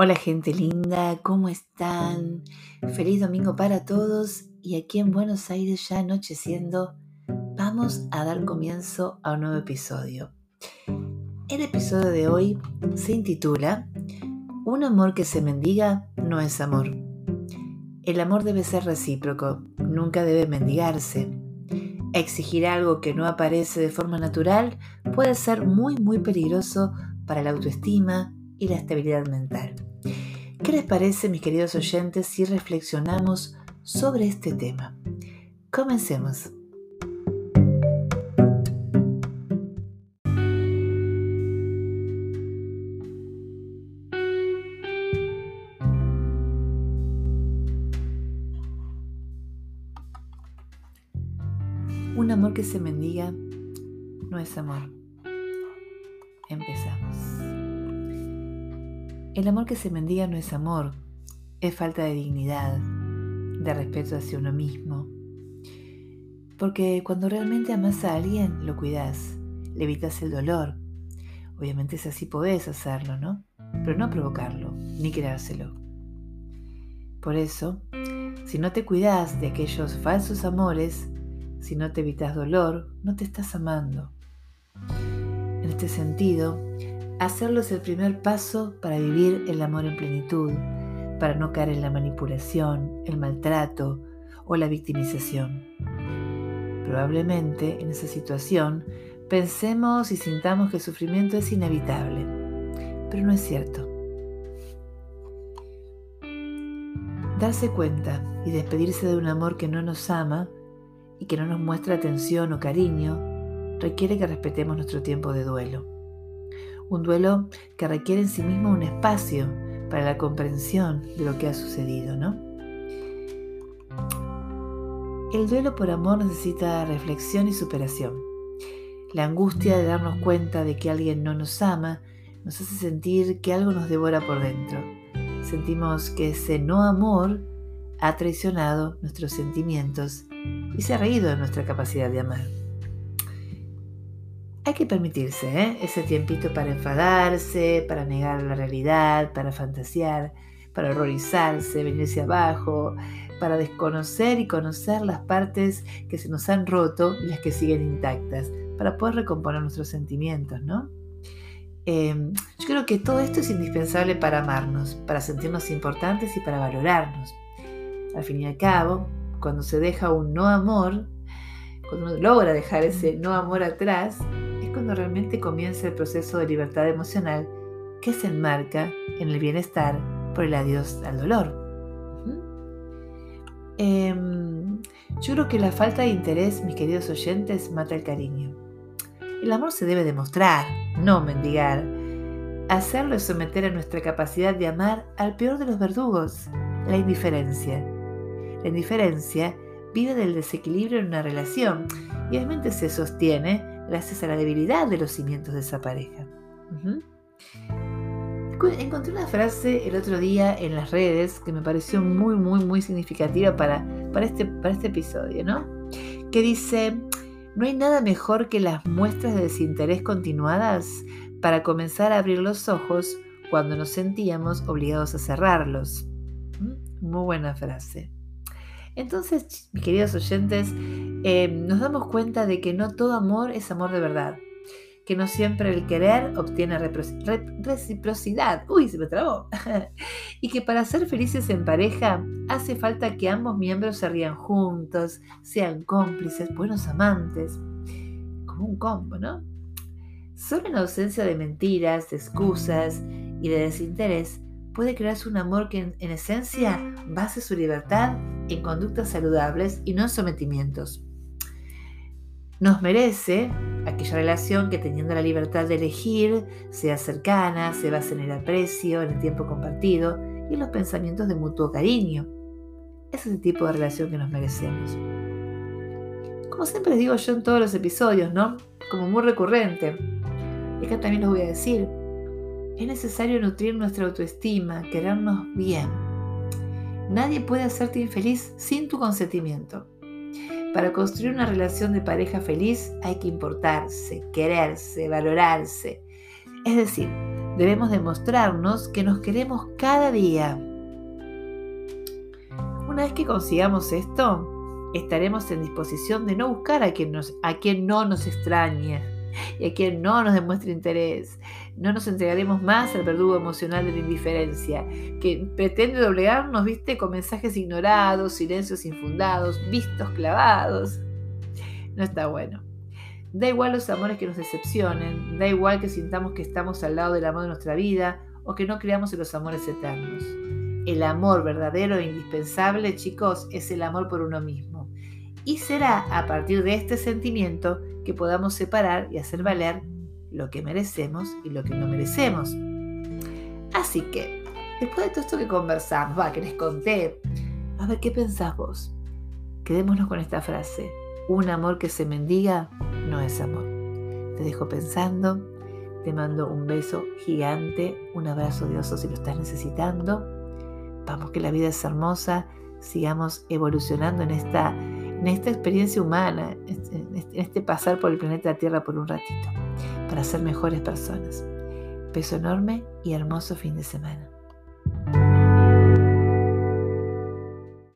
Hola gente linda, ¿cómo están? Feliz domingo para todos y aquí en Buenos Aires ya anocheciendo, vamos a dar comienzo a un nuevo episodio. El episodio de hoy se intitula Un amor que se mendiga no es amor. El amor debe ser recíproco, nunca debe mendigarse. Exigir algo que no aparece de forma natural puede ser muy muy peligroso para la autoestima y la estabilidad mental. ¿Qué les parece, mis queridos oyentes, si reflexionamos sobre este tema? Comencemos. Un amor que se mendiga no es amor. Empezamos. El amor que se mendiga no es amor, es falta de dignidad, de respeto hacia uno mismo. Porque cuando realmente amas a alguien, lo cuidas, le evitas el dolor. Obviamente si así podés hacerlo, ¿no? Pero no provocarlo, ni creárselo. Por eso, si no te cuidas de aquellos falsos amores, si no te evitas dolor, no te estás amando. En este sentido, Hacerlo es el primer paso para vivir el amor en plenitud, para no caer en la manipulación, el maltrato o la victimización. Probablemente en esa situación pensemos y sintamos que el sufrimiento es inevitable, pero no es cierto. Darse cuenta y despedirse de un amor que no nos ama y que no nos muestra atención o cariño requiere que respetemos nuestro tiempo de duelo un duelo que requiere en sí mismo un espacio para la comprensión de lo que ha sucedido, ¿no? El duelo por amor necesita reflexión y superación. La angustia de darnos cuenta de que alguien no nos ama nos hace sentir que algo nos devora por dentro. Sentimos que ese no amor ha traicionado nuestros sentimientos y se ha reído de nuestra capacidad de amar. Hay que permitirse ¿eh? ese tiempito para enfadarse, para negar la realidad, para fantasear, para horrorizarse, venirse abajo, para desconocer y conocer las partes que se nos han roto y las que siguen intactas, para poder recomponer nuestros sentimientos, ¿no? Em, yo creo que todo esto es indispensable para amarnos, para sentirnos importantes y para valorarnos. Al fin y al cabo, cuando se deja un no amor, cuando uno logra dejar ese no amor atrás, cuando realmente comienza el proceso de libertad emocional que se enmarca en el bienestar por el adiós al dolor. Em, yo creo que la falta de interés, mis queridos oyentes, mata el cariño. El amor se debe demostrar, no mendigar. Hacerlo es someter a nuestra capacidad de amar al peor de los verdugos, la indiferencia. La indiferencia vive del desequilibrio en una relación y obviamente se sostiene gracias a la debilidad de los cimientos de esa pareja. Encontré una frase el otro día en las redes que me pareció muy, muy, muy significativa para, para, este, para este episodio, ¿no? Que dice, no hay nada mejor que las muestras de desinterés continuadas para comenzar a abrir los ojos cuando nos sentíamos obligados a cerrarlos. Muy buena frase. Entonces, mis queridos oyentes, em, nos damos cuenta de que no todo amor es amor de verdad, que no siempre el querer obtiene reciprocidad, uy, se me trabó, y que para ser felices en pareja hace falta que ambos miembros se rían juntos, sean cómplices, buenos amantes, como un combo, ¿no? Solo en ausencia de mentiras, de excusas y de desinterés puede crearse un amor que en, esencia base su libertad en conductas saludables y no en sometimientos. Nos merece aquella relación que teniendo la libertad de elegir sea cercana, se base en el aprecio, en el tiempo compartido y en los pensamientos de mutuo cariño. Ese es el tipo de relación que nos merecemos. Como siempre digo yo en todos los episodios, ¿no? Como muy recurrente. Y acá también les voy a decir, es necesario nutrir nuestra autoestima, querernos bien. Nadie puede hacerte infeliz sin tu consentimiento. Para construir una relación de pareja feliz hay que importarse, quererse, valorarse. Es decir, debemos demostrarnos que nos queremos cada día. Una vez que consigamos esto, estaremos en disposición de no buscar a quien, a quien no nos extrañe y a quien no nos demuestre interés. No nos entregaremos más al verdugo emocional de la indiferencia, que pretende doblegarnos, viste, con mensajes ignorados, silencios infundados, vistos clavados. No está bueno. Da igual los amores que nos decepcionen, da igual que sintamos que estamos al lado del amor de nuestra vida o que no creamos en los amores eternos. El amor verdadero e indispensable, chicos, es el amor por uno mismo. Y será a partir de este sentimiento que podamos separar y hacer valer lo que merecemos y lo que no merecemos. Así que, después de todo esto que conversamos, va, que les conté, a ver qué pensás vos. Quedémonos con esta frase. Un amor que se mendiga no es amor. Te dejo pensando, te mando un beso gigante, un abrazo de si lo estás necesitando. Vamos que la vida es hermosa, sigamos evolucionando en esta, en esta experiencia humana, en este, este pasar por el planeta Tierra por un ratito, para ser mejores personas. Beso enorme y hermoso fin de semana.